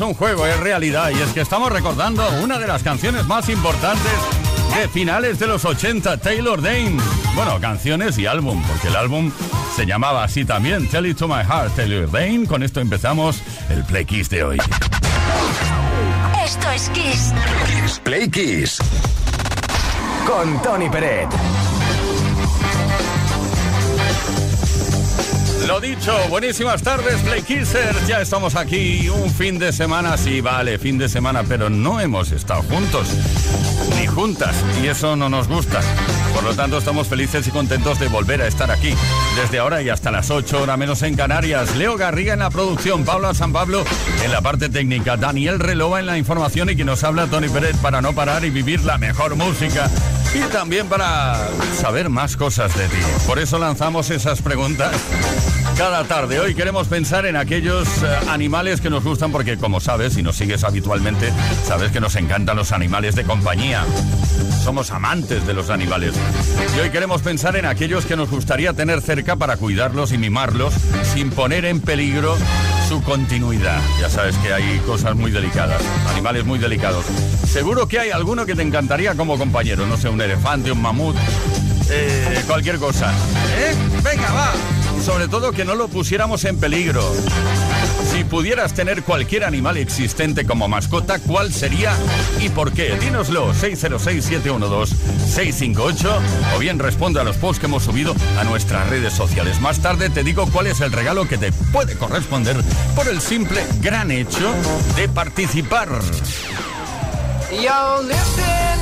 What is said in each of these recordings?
Un juego, es realidad. Y es que estamos recordando una de las canciones más importantes de finales de los 80, Taylor Dane. Bueno, canciones y álbum, porque el álbum se llamaba así también, Tell It To My Heart, Taylor Dane. Con esto empezamos el Play Kiss de hoy. Esto es Kiss. Kiss Play Kiss. Con Tony Peret. Lo dicho, buenísimas tardes, Play Kissers. Ya estamos aquí un fin de semana, sí, vale, fin de semana, pero no hemos estado juntos ni juntas y eso no nos gusta. Por lo tanto, estamos felices y contentos de volver a estar aquí. Desde ahora y hasta las 8 horas menos en Canarias. Leo Garriga en la producción, Pablo San Pablo en la parte técnica, Daniel Relova en la información y quien nos habla Tony Pérez para no parar y vivir la mejor música. Y también para saber más cosas de ti. Por eso lanzamos esas preguntas cada tarde. Hoy queremos pensar en aquellos eh, animales que nos gustan porque como sabes, si nos sigues habitualmente, sabes que nos encantan los animales de compañía. Somos amantes de los animales. Y hoy queremos pensar en aquellos que nos gustaría tener cerca para cuidarlos y mimarlos sin poner en peligro su continuidad. Ya sabes que hay cosas muy delicadas, animales muy delicados. Seguro que hay alguno que te encantaría como compañero, no sé, un elefante, un mamut, eh, cualquier cosa. ¿Eh? Venga, va sobre todo que no lo pusiéramos en peligro. Si pudieras tener cualquier animal existente como mascota, ¿cuál sería y por qué? Dínoslo 606-712-658 o bien responde a los posts que hemos subido a nuestras redes sociales. Más tarde te digo cuál es el regalo que te puede corresponder por el simple gran hecho de participar.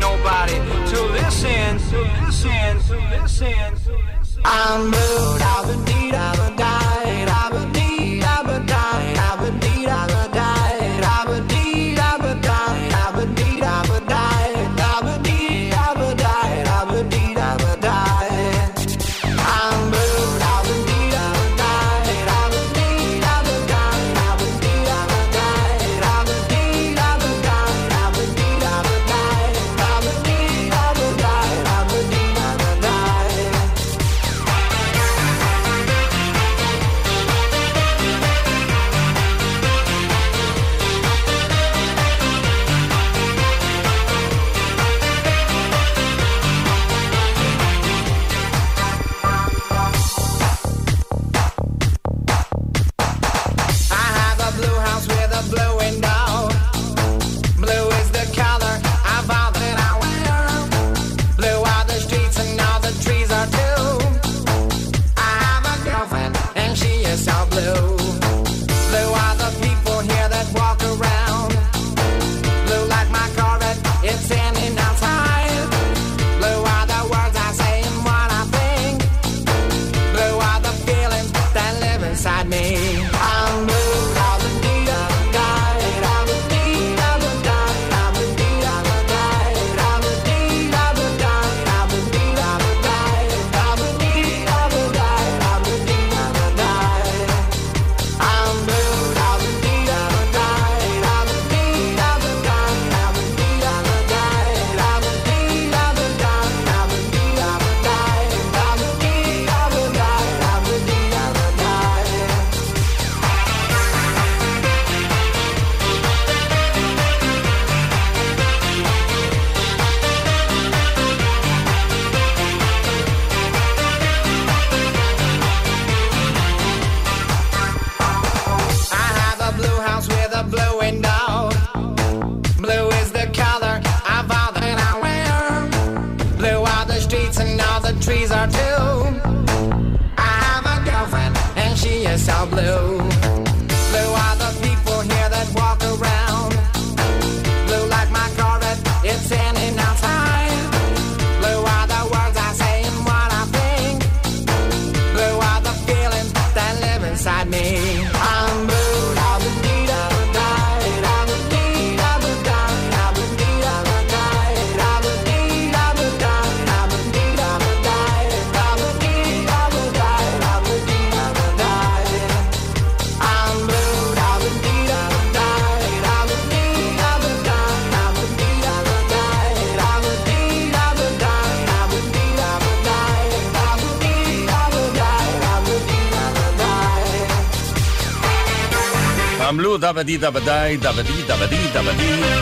nobody to listen, to listen, to listen, to listen. I'm moved, I've been I've been died, I've been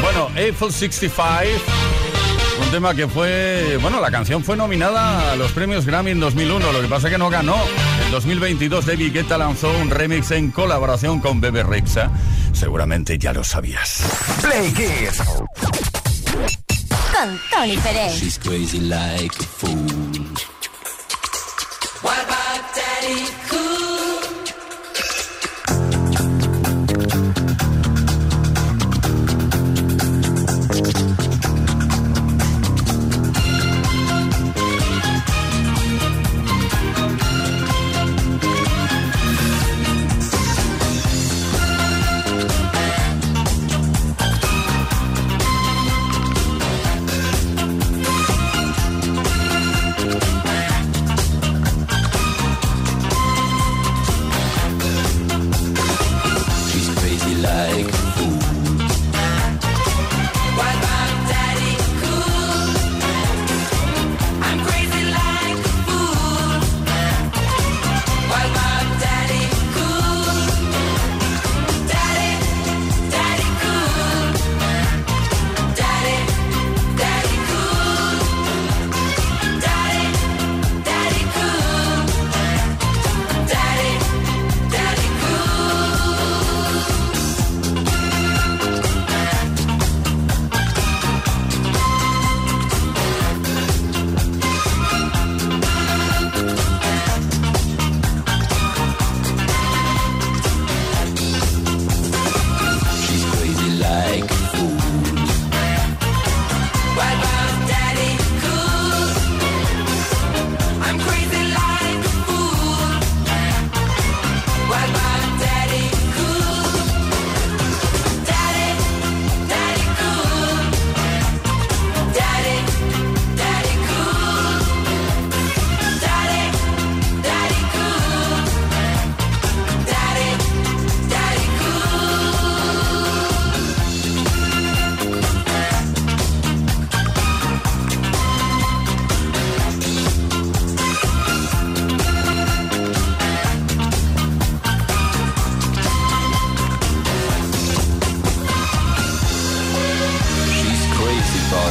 Bueno, Eiffel 65. Un tema que fue, bueno, la canción fue nominada a los premios Grammy en 2001, lo que pasa es que no ganó. En 2022 David Guetta lanzó un remix en colaboración con Bebe Rexa. Seguramente ya lo sabías. Play Kids. Con Tony Pérez. She's crazy like a fool.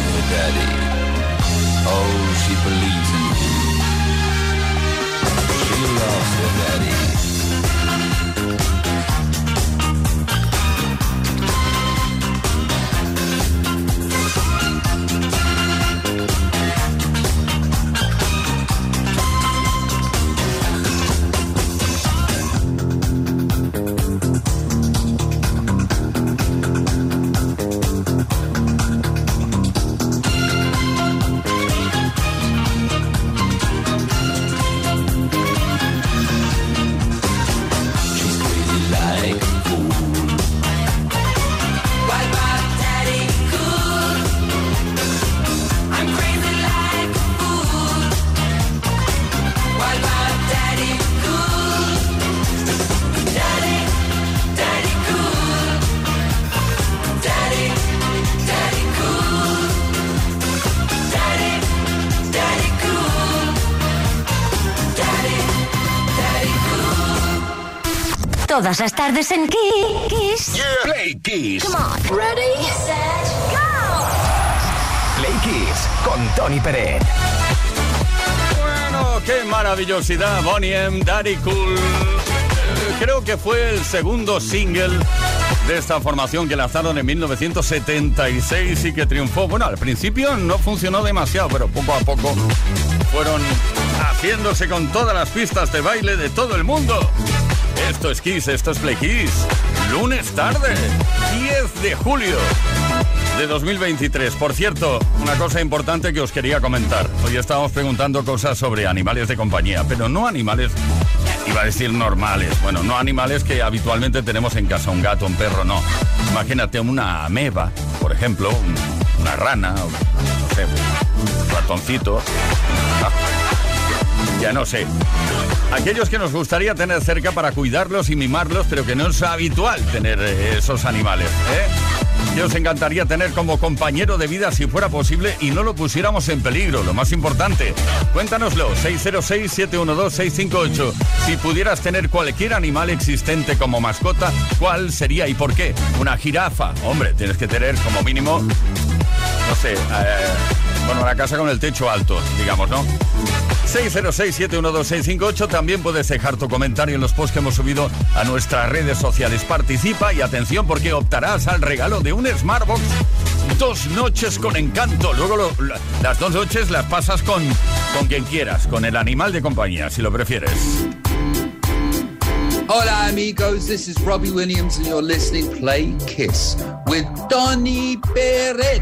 Daddy. Oh, she believes in him. She loves her daddy. Todas las tardes en Kiss. Play Kiss. Come on. Ready, set, go. Play Kiss con Tony Pérez. Bueno, qué maravillosidad, Bonnie M, Daddy Cool. Creo que fue el segundo single de esta formación que lanzaron en 1976 y que triunfó. Bueno, al principio no funcionó demasiado, pero poco a poco fueron haciéndose con todas las pistas de baile de todo el mundo. Esto es Kiss, esto es Play Kiss. Lunes tarde, 10 de julio de 2023. Por cierto, una cosa importante que os quería comentar. Hoy estábamos preguntando cosas sobre animales de compañía, pero no animales, iba a decir normales. Bueno, no animales que habitualmente tenemos en casa, un gato, un perro, no. Imagínate una ameba, por ejemplo, un- una rana, no sé, un ratoncito. Ya no sé. Aquellos que nos gustaría tener cerca para cuidarlos y mimarlos, pero que no es habitual tener eh, esos animales. ¿eh? Que os encantaría tener como compañero de vida si fuera posible y no lo pusiéramos en peligro, lo más importante. Cuéntanoslo, 606-712-658. Si pudieras tener cualquier animal existente como mascota, ¿cuál sería y por qué? Una jirafa. Hombre, tienes que tener como mínimo, no sé, eh, bueno, una casa con el techo alto, digamos, ¿no? 606-712-658. También puedes dejar tu comentario en los posts que hemos subido a nuestras redes sociales. Participa y atención porque optarás al regalo de un Smartbox. Dos noches con encanto. Luego la- las dos noches las pasas con, con quien quieras, con el animal de compañía, si lo prefieres. Hola amigos, this is Robbie Williams and you're listening Play Kiss with Donny Barrett.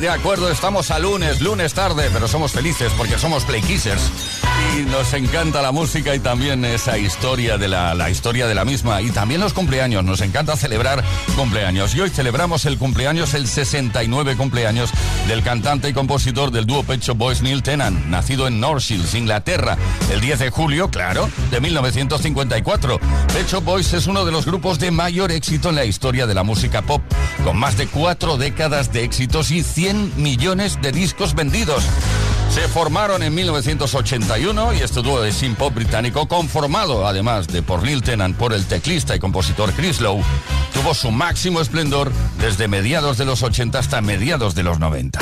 De acuerdo, estamos a lunes, lunes tarde, pero somos felices porque somos Play Kissers. Y nos encanta la música y también esa historia de la, la historia de la misma. Y también los cumpleaños, nos encanta celebrar cumpleaños. Y hoy celebramos el cumpleaños, el 69 cumpleaños del cantante y compositor del dúo Pecho Boys Neil Tennant, nacido en North Shields, Inglaterra, el 10 de julio, claro, de 1954. Pecho Boys es uno de los grupos de mayor éxito en la historia de la música pop, con más de cuatro décadas de éxitos y 100 millones de discos vendidos. Se formaron en 1981 y este dúo de synth pop británico, conformado además de por Neil Tennant por el teclista y compositor Chris Lowe, tuvo su máximo esplendor desde mediados de los 80 hasta mediados de los 90.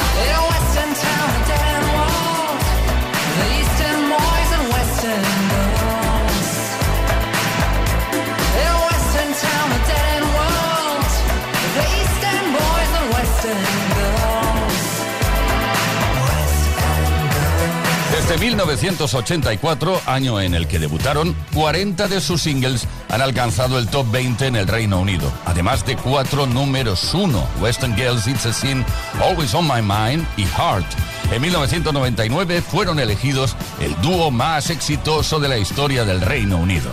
Desde Desde 1984, año en el que debutaron, 40 de sus singles han alcanzado el top 20 en el Reino Unido, además de cuatro números uno, Western Girls, It's a Sin, Always on My Mind y Heart. En 1999 fueron elegidos el dúo más exitoso de la historia del Reino Unido.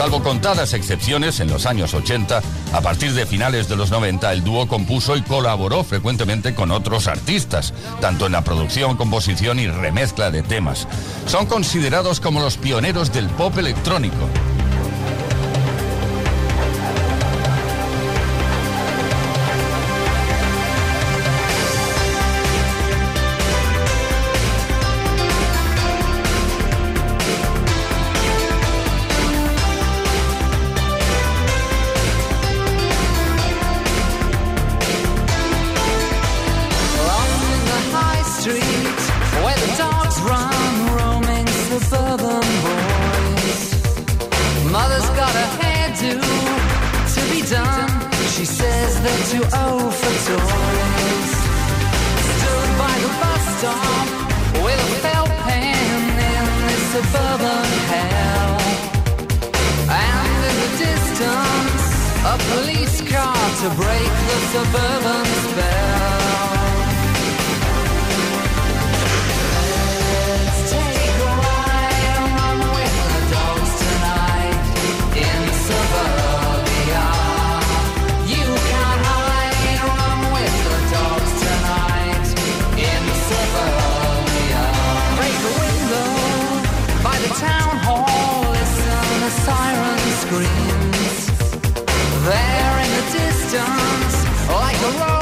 Salvo contadas excepciones, en los años 80, a partir de finales de los 90, el dúo compuso y colaboró frecuentemente con otros artistas, tanto en la producción, composición y remezcla de temas. Son considerados como los pioneros del pop electrónico. Too old for toys. Stood by the bus stop with a felt pen in this suburban hell. And in the distance, a police car to break the suburban spell. Screams. There in the distance, like a roll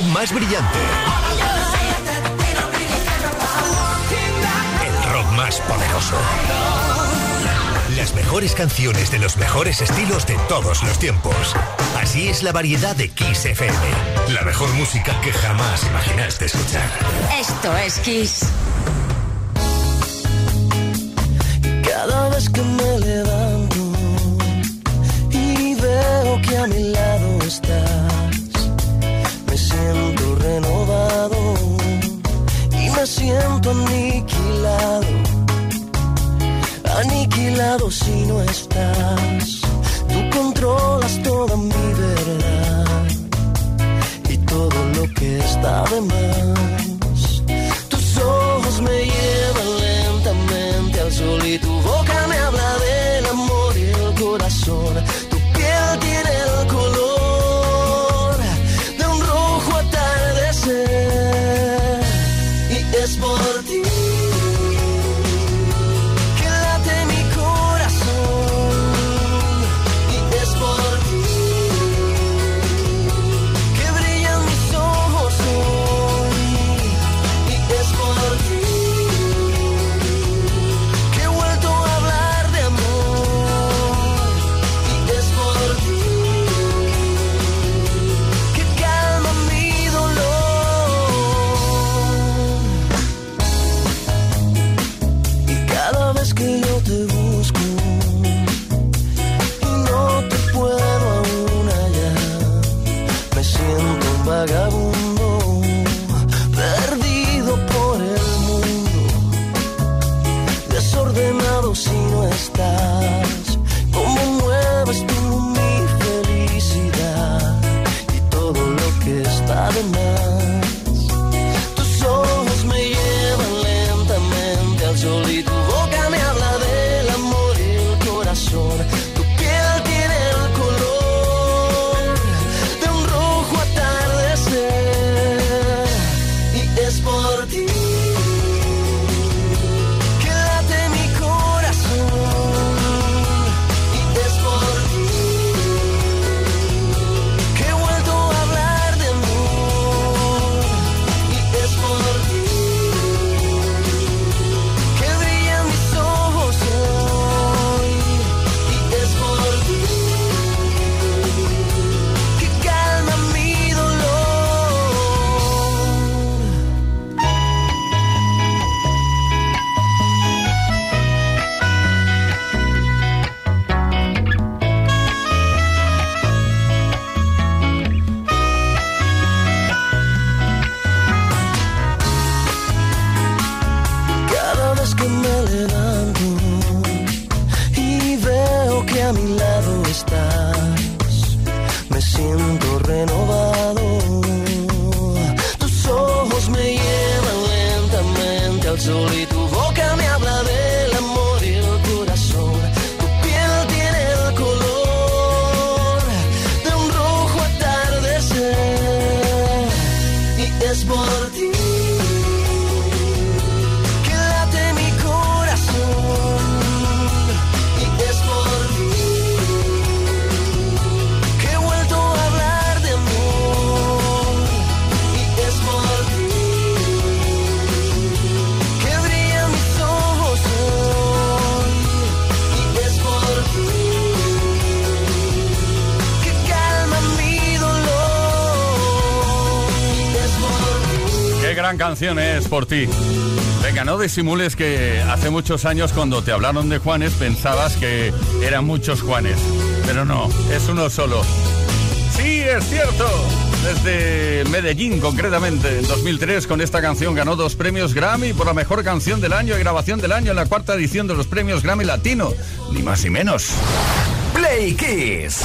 Más brillante. El rock más poderoso. Las mejores canciones de los mejores estilos de todos los tiempos. Así es la variedad de Kiss FM. La mejor música que jamás imaginaste escuchar. Esto es Kiss. Cada vez que me levanto y veo que a mi lado estás, y me siento aniquilado. Aniquilado si no estás, tú controlas toda mi verdad y todo lo que está de más. Tus ojos me llevan lentamente al sol y tu boca gran canción es por ti. Venga, no disimules que hace muchos años cuando te hablaron de Juanes pensabas que eran muchos Juanes. Pero no, es uno solo. Sí, es cierto. Desde Medellín, concretamente, en 2003, con esta canción ganó dos premios Grammy por la mejor canción del año y grabación del año en la cuarta edición de los premios Grammy Latino. Ni más ni menos. Play Kiss.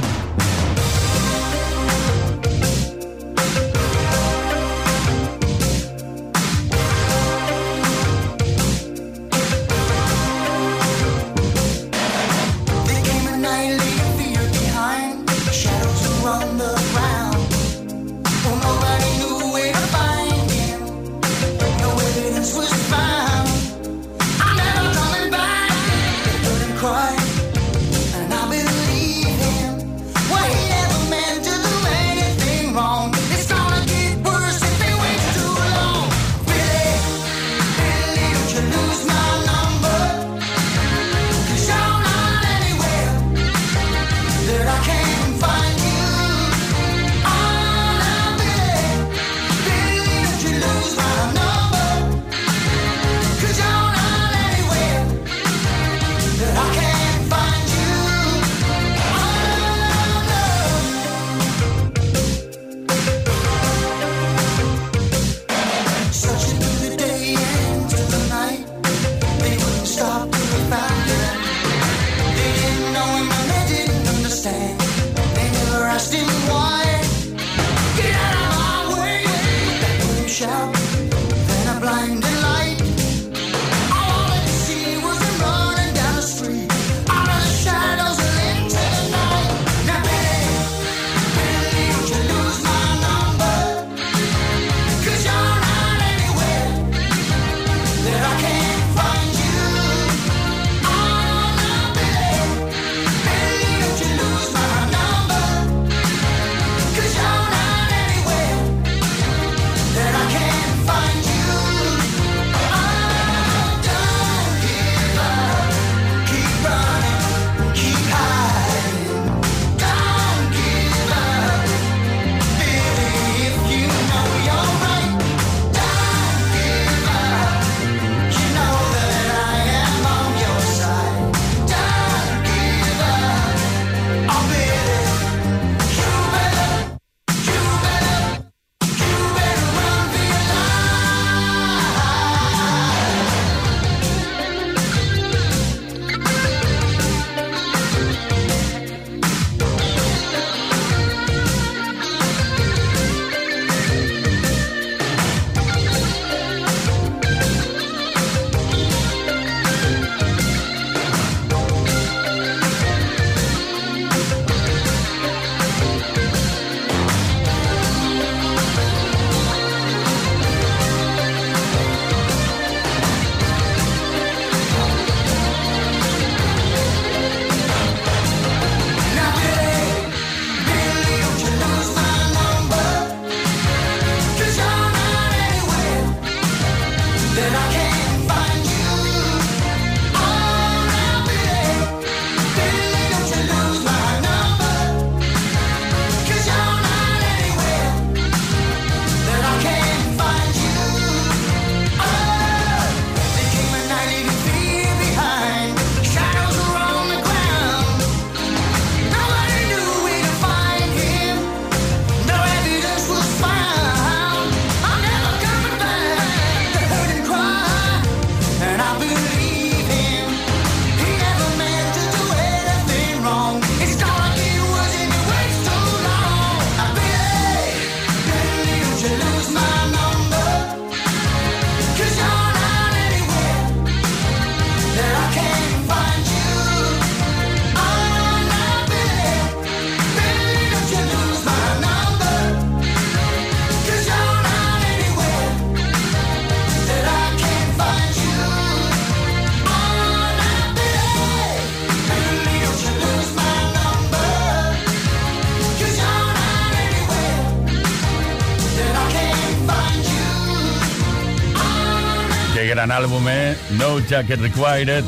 No Jacket Required.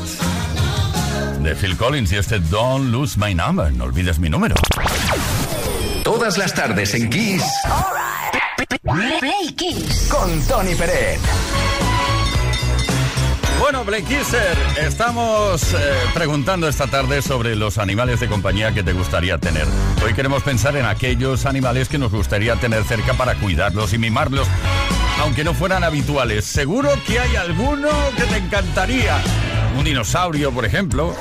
De Phil Collins y este Don't Lose My Number. No olvides mi número. Todas las tardes en Kiss. Play Kiss. Con Tony Pérez. Bueno, Blake Kisser, estamos eh, preguntando esta tarde sobre los animales de compañía que te gustaría tener. Hoy queremos pensar en aquellos animales que nos gustaría tener cerca para cuidarlos y mimarlos, aunque no fueran habituales. Seguro que hay alguno que te encantaría. Un dinosaurio, por ejemplo.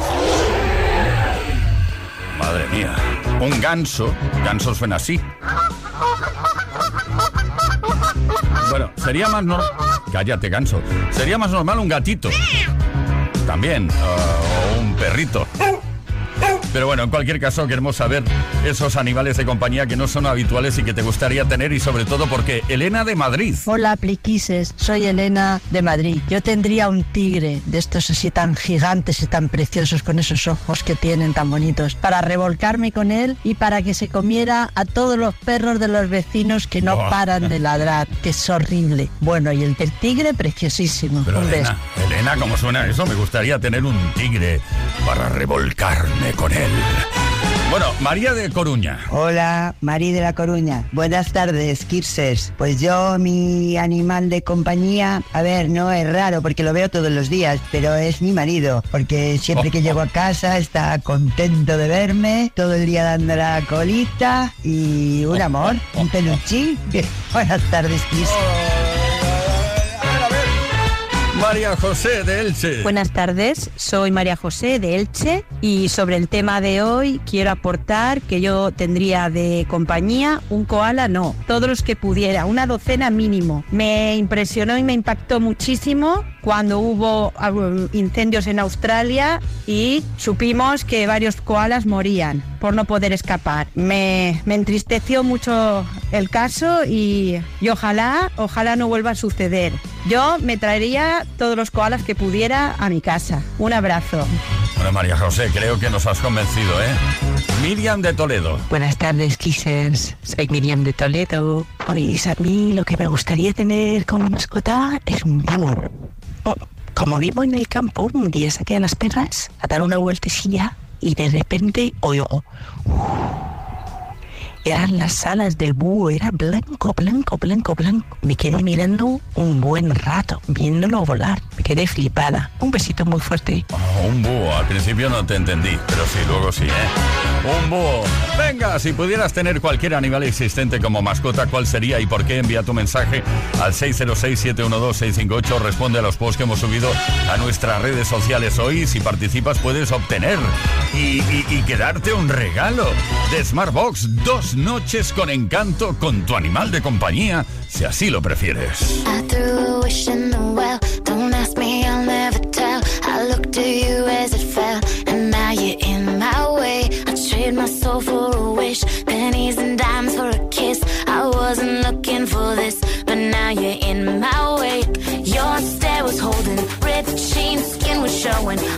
Madre mía. Un ganso. Ganso suena así. Bueno, sería más normal. Cállate, ganso. Sería más normal un gatito. También. uh, o un perrito. Pero bueno, en cualquier caso queremos saber esos animales de compañía que no son habituales y que te gustaría tener y sobre todo porque Elena de Madrid. Hola, pliquises. Soy Elena de Madrid. Yo tendría un tigre de estos así tan gigantes y tan preciosos con esos ojos que tienen tan bonitos para revolcarme con él y para que se comiera a todos los perros de los vecinos que no Oh. paran de ladrar, que es horrible. Bueno, y el, el tigre preciosísimo. Pero un beso. Elena, Elena, ¿cómo suena eso? Me gustaría tener un tigre para revolcarme con él. Bueno, María de Coruña. Hola, Mari de la Coruña. Buenas tardes, Kirsers. Pues yo, mi animal de compañía, a ver, no es raro porque lo veo todos los días, pero es mi marido, porque siempre que llego a casa está contento de verme, todo el día dando la colita y un amor, un peluchín. Buenas tardes, Kirs. María José de Elche. Buenas tardes, soy María José de Elche y sobre el tema de hoy quiero aportar que yo tendría de compañía un koala, no, todos los que pudiera, una docena mínimo. Me impresionó y me impactó muchísimo cuando hubo ah, incendios en Australia y supimos que varios koalas morían por no poder escapar. Me, me entristeció mucho el caso y, y ojalá, ojalá no vuelva a suceder. Yo me traería todos los koalas que pudiera a mi casa. Un abrazo. Bueno, María José, creo que nos has convencido, ¿eh? Miriam de Toledo. Buenas tardes, Kissers. Soy Miriam de Toledo. Oís, a mí lo que me gustaría tener como mascota es un búho. Oh, Como vivo en el campo, un día saqué a las perras a dar una vueltecilla y de repente oigo... Eran las alas del búho, era blanco, blanco, blanco, blanco. Me quedé mirando un buen rato, viéndolo volar. Me quedé flipada. Un besito muy fuerte. Oh, un búho, al principio no te entendí, pero sí, luego sí, ¿eh? Un búho. Venga, si pudieras tener cualquier animal existente como mascota, ¿cuál sería y por qué? Envía tu mensaje al 606-712-658. Responde a los posts que hemos subido a nuestras redes sociales hoy. Si participas, puedes obtener y, y- quedarte un regalo de Smartbox. Noches con encanto con tu animal de compañía, si así lo prefieres.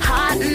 I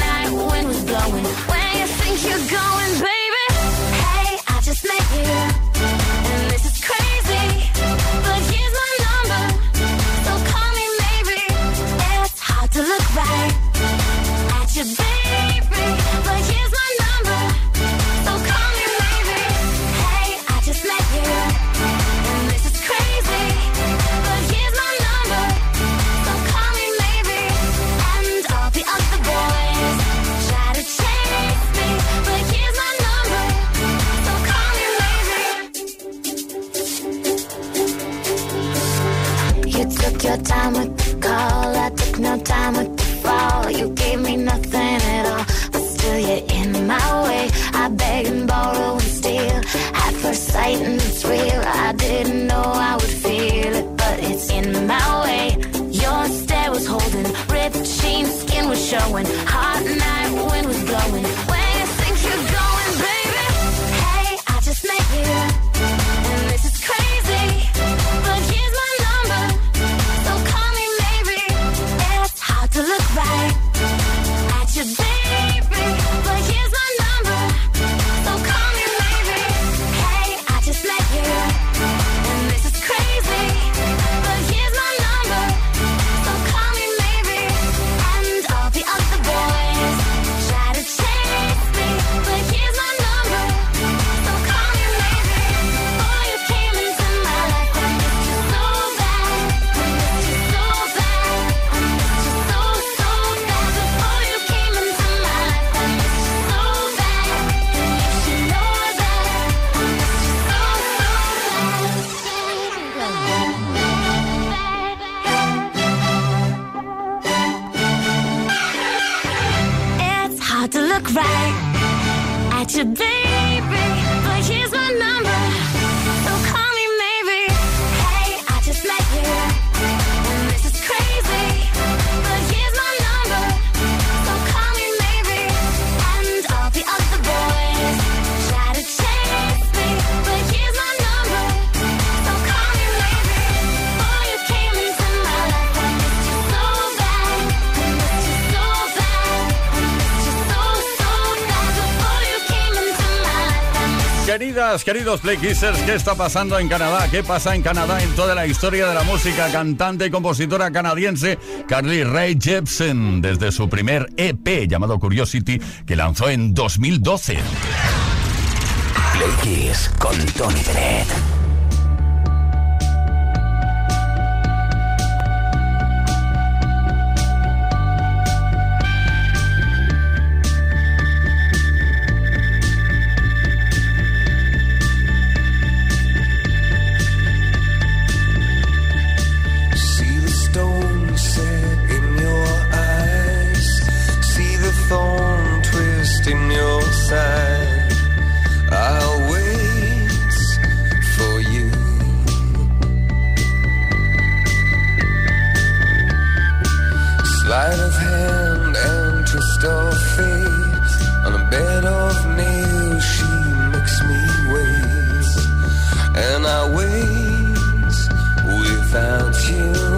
at you, baby. But here's my number. Queridas, queridos Play Kissers, ¿qué está pasando en Canadá? ¿Qué pasa en Canadá en toda la historia de la música? Cantante y compositora canadiense Carly Rae Jepsen, desde su primer EP llamado Curiosity, que lanzó en 2012. Playkiss con Tony Bennett. you.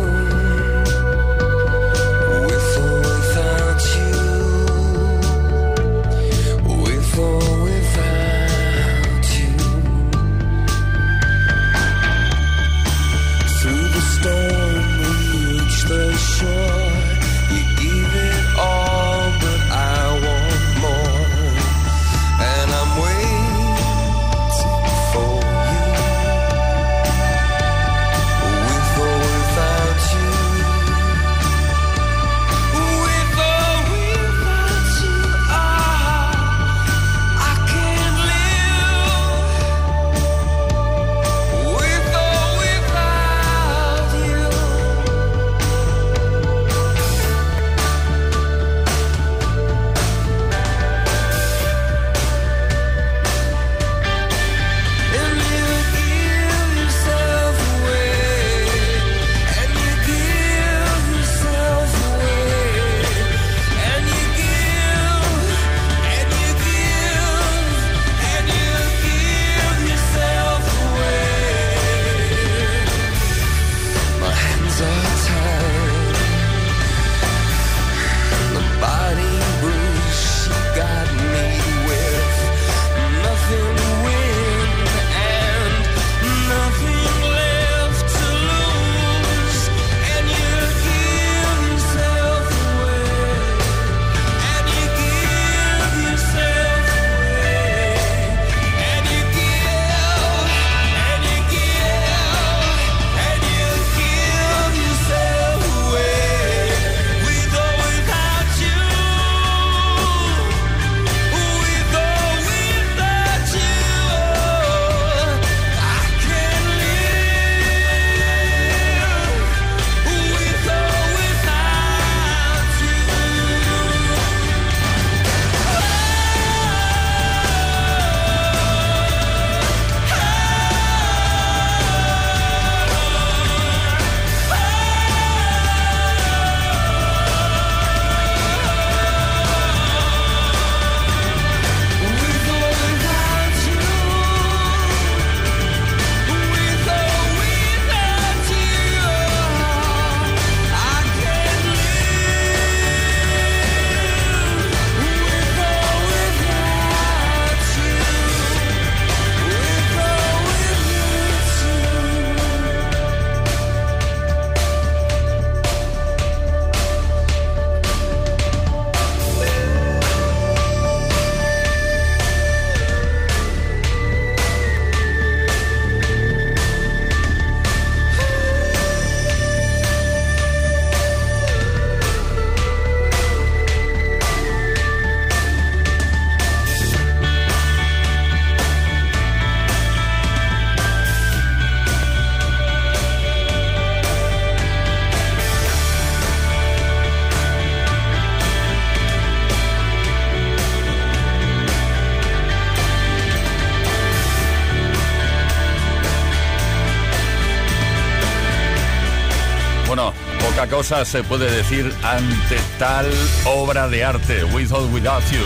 poca cosa se puede decir ante tal obra de arte, With or Without You.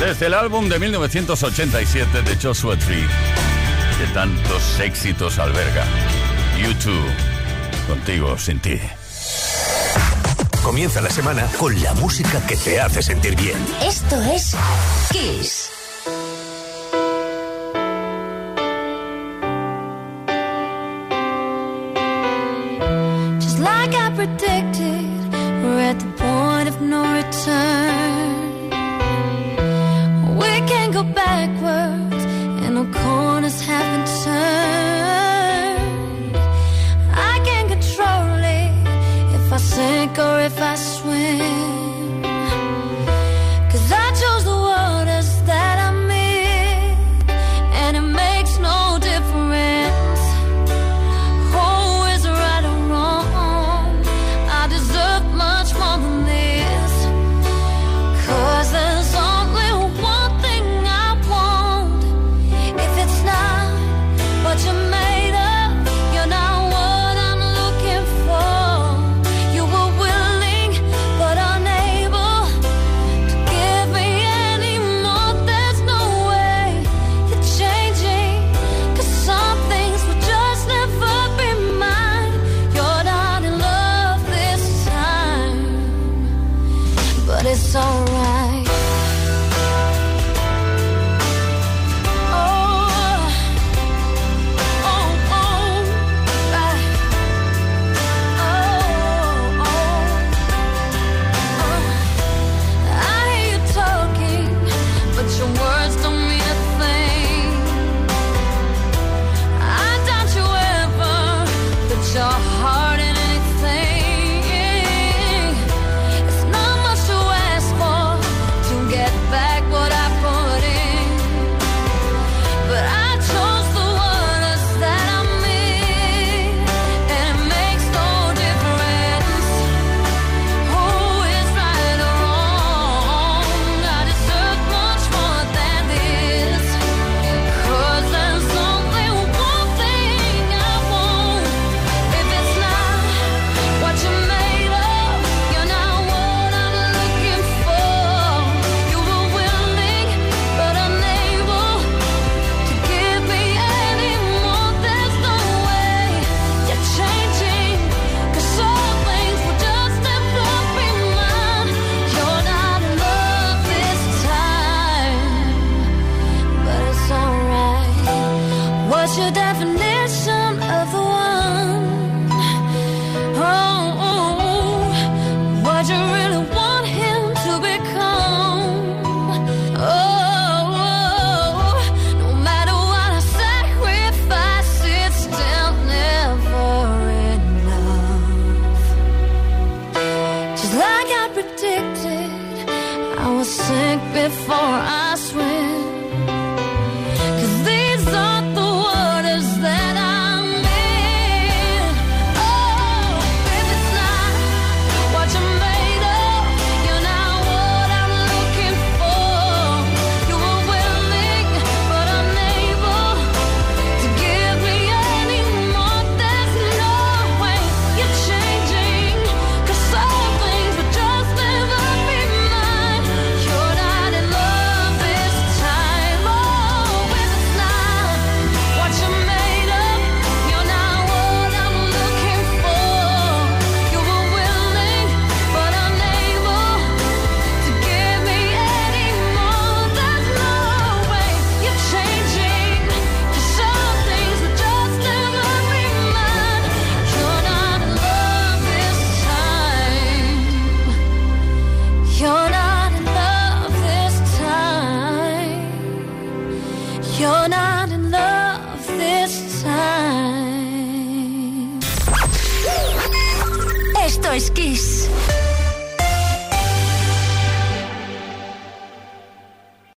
Desde el álbum de 1987 de Joshua Tree, que tantos éxitos alberga. You YouTube, contigo, sin ti. Comienza la semana con la música que te hace sentir bien. Esto es Kiss.